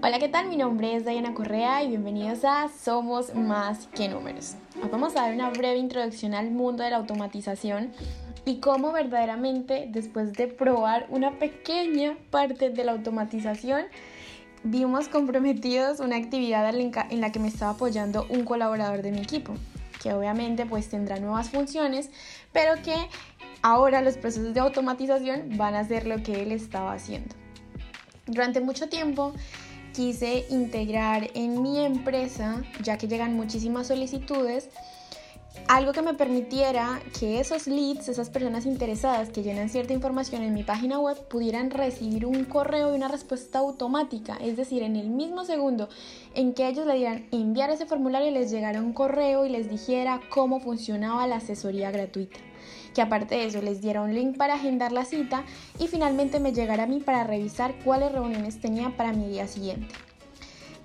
Hola, ¿qué tal? Mi nombre es Diana Correa y bienvenidos a Somos Más que Números. Hoy vamos a dar una breve introducción al mundo de la automatización y cómo verdaderamente después de probar una pequeña parte de la automatización, vimos comprometidos una actividad en la que me estaba apoyando un colaborador de mi equipo, que obviamente pues tendrá nuevas funciones, pero que ahora los procesos de automatización van a ser lo que él estaba haciendo. Durante mucho tiempo quise integrar en mi empresa, ya que llegan muchísimas solicitudes, algo que me permitiera que esos leads, esas personas interesadas que llenan cierta información en mi página web, pudieran recibir un correo y una respuesta automática. Es decir, en el mismo segundo en que ellos le dieran enviar ese formulario, les llegara un correo y les dijera cómo funcionaba la asesoría gratuita que aparte de eso les diera un link para agendar la cita y finalmente me llegara a mí para revisar cuáles reuniones tenía para mi día siguiente.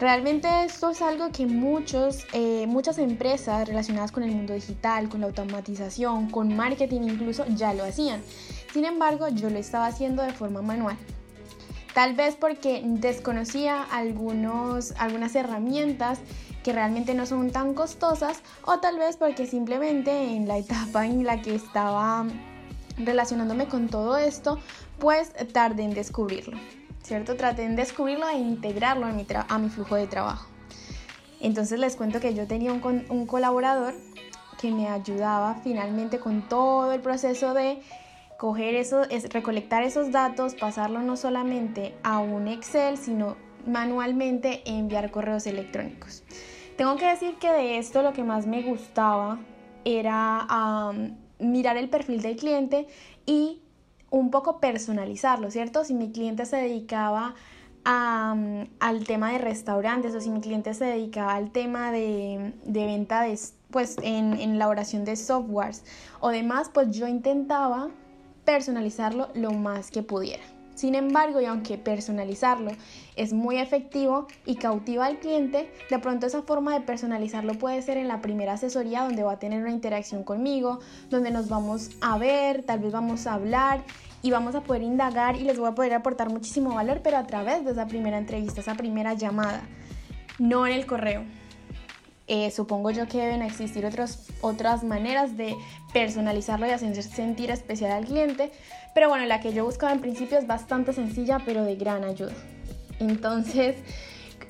Realmente esto es algo que muchos, eh, muchas empresas relacionadas con el mundo digital, con la automatización, con marketing incluso, ya lo hacían. Sin embargo, yo lo estaba haciendo de forma manual. Tal vez porque desconocía algunos, algunas herramientas que realmente no son tan costosas o tal vez porque simplemente en la etapa en la que estaba relacionándome con todo esto, pues tardé en descubrirlo, ¿cierto? Traté en descubrirlo e integrarlo a mi, a mi flujo de trabajo. Entonces les cuento que yo tenía un, un colaborador que me ayudaba finalmente con todo el proceso de coger eso, es recolectar esos datos, pasarlo no solamente a un Excel, sino manualmente enviar correos electrónicos. Tengo que decir que de esto lo que más me gustaba era mirar el perfil del cliente y un poco personalizarlo, ¿cierto? Si mi cliente se dedicaba al tema de restaurantes o si mi cliente se dedicaba al tema de, venta de, pues, en, en elaboración de softwares o demás, pues yo intentaba personalizarlo lo más que pudiera. Sin embargo, y aunque personalizarlo es muy efectivo y cautiva al cliente, de pronto esa forma de personalizarlo puede ser en la primera asesoría donde va a tener una interacción conmigo, donde nos vamos a ver, tal vez vamos a hablar y vamos a poder indagar y les voy a poder aportar muchísimo valor, pero a través de esa primera entrevista, esa primera llamada, no en el correo. Eh, supongo yo que deben existir otros, otras maneras de personalizarlo y hacer sentir especial al cliente, pero bueno, la que yo buscaba en principio es bastante sencilla, pero de gran ayuda. Entonces,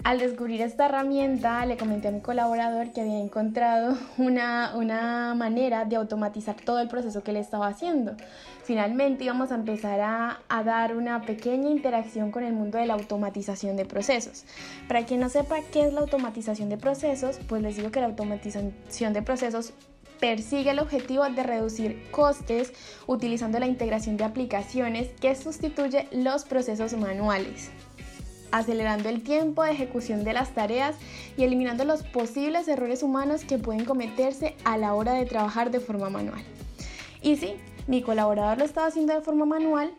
al descubrir esta herramienta, le comenté a mi colaborador que había encontrado una, una manera de automatizar todo el proceso que le estaba haciendo. Finalmente íbamos a empezar a, a, dar una pequeña interacción con el mundo de la automatización de procesos. Para quien no sepa qué es la automatización de procesos, pues les digo que la automatización de procesos persigue el objetivo de reducir costes utilizando la integración de aplicaciones que sustituye los procesos manuales acelerando el tiempo de ejecución de las tareas y eliminando los posibles errores humanos que pueden cometerse a la hora de trabajar de forma manual. Y sí, mi colaborador lo estaba haciendo de forma manual,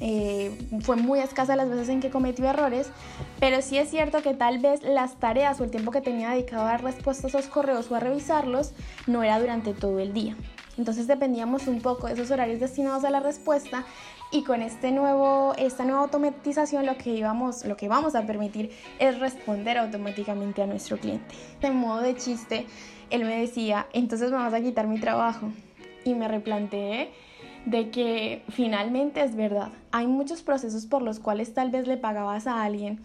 eh, fue muy escasa las veces en que cometió errores, pero sí es cierto que tal vez las tareas o el tiempo que tenía dedicado a dar respuestas a esos correos o a revisarlos no era durante todo el día. Entonces dependíamos un poco de esos horarios destinados a la respuesta y con este nuevo, esta nueva automatización lo que, íbamos, lo que vamos a permitir es responder automáticamente a nuestro cliente. De modo de chiste, él me decía, entonces me vas a quitar mi trabajo. Y me replanteé de que finalmente es verdad. Hay muchos procesos por los cuales tal vez le pagabas a alguien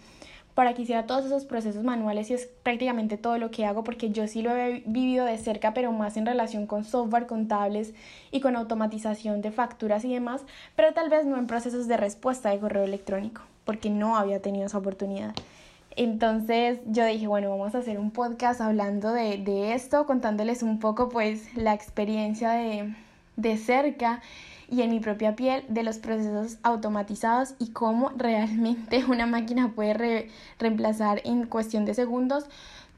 para que hiciera todos esos procesos manuales y es prácticamente todo lo que hago porque yo sí lo he vivido de cerca, pero más en relación con software contables y con automatización de facturas y demás, pero tal vez no en procesos de respuesta de correo electrónico, porque no había tenido esa oportunidad. Entonces yo dije, bueno, vamos a hacer un podcast hablando de, de esto, contándoles un poco pues la experiencia de, de cerca y en mi propia piel de los procesos automatizados y cómo realmente una máquina puede reemplazar en cuestión de segundos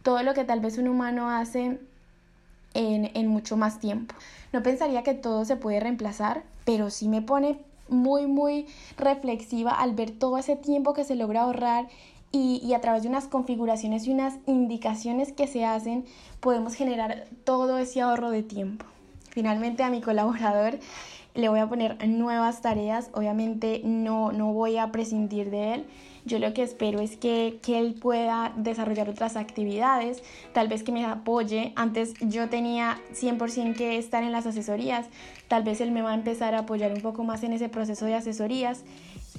todo lo que tal vez un humano hace en, en mucho más tiempo. No pensaría que todo se puede reemplazar, pero sí me pone muy, muy reflexiva al ver todo ese tiempo que se logra ahorrar y, y, a través de unas configuraciones y unas indicaciones que se hacen podemos generar todo ese ahorro de tiempo. Finalmente a mi colaborador le voy a poner nuevas tareas, obviamente no, no voy a prescindir de él, Yo lo que espero es que, que él pueda desarrollar otras actividades, tal vez que me apoye. Antes yo tenía 100% que estar en las asesorías, tal vez él me va a empezar a apoyar un poco más en ese proceso de asesorías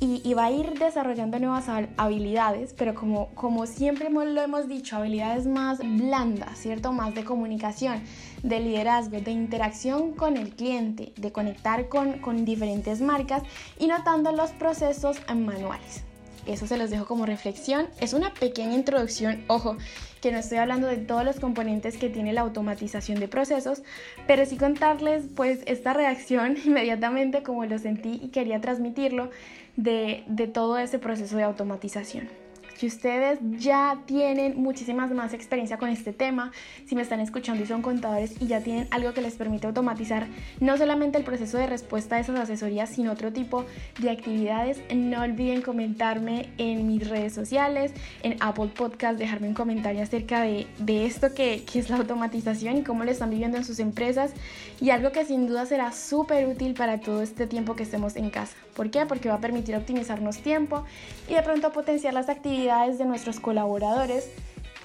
y, va a ir desarrollando nuevas habilidades, pero como, como siempre lo hemos dicho, habilidades más blandas, ¿cierto? Más de comunicación, de liderazgo, de interacción con el cliente, de conectar con, con diferentes marcas y notando los procesos manuales. Eso se los dejo como reflexión. Es una pequeña introducción, ojo, que no estoy hablando de todos los componentes que tiene la automatización de procesos, pero sí contarles pues esta reacción inmediatamente como lo sentí y quería transmitirlo de, de todo ese proceso de automatización. Si ustedes ya tienen muchísimas más experiencia con este tema, si me están escuchando y son contadores y ya tienen algo que les permite automatizar no solamente el proceso de respuesta a esas asesorías, sino otro tipo de actividades, no olviden comentarme en mis redes sociales, en Apple Podcast, dejarme un comentario acerca de, de esto que, que es la automatización y cómo lo están viviendo en sus empresas y algo que sin duda será súper útil para todo este tiempo que estemos en casa. ¿Por qué? Porque va a permitir optimizarnos tiempo y de pronto potenciar las de nuestros colaboradores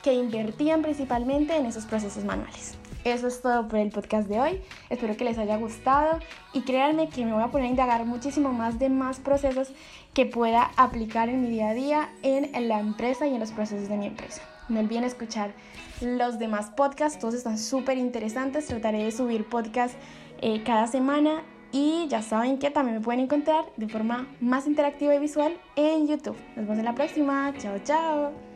que invertían principalmente en esos procesos manuales. Eso es todo por el podcast de hoy. Espero que les haya gustado y créanme que me voy a poner a indagar muchísimo más de más procesos que pueda aplicar en mi día a día en la empresa y en los procesos de mi empresa. No olviden escuchar los demás podcasts, todos están súper interesantes. Trataré de subir podcasts eh, cada semana y ya saben que también me pueden encontrar de forma más interactiva y visual en YouTube. Nos vemos en la próxima. Chao, chao.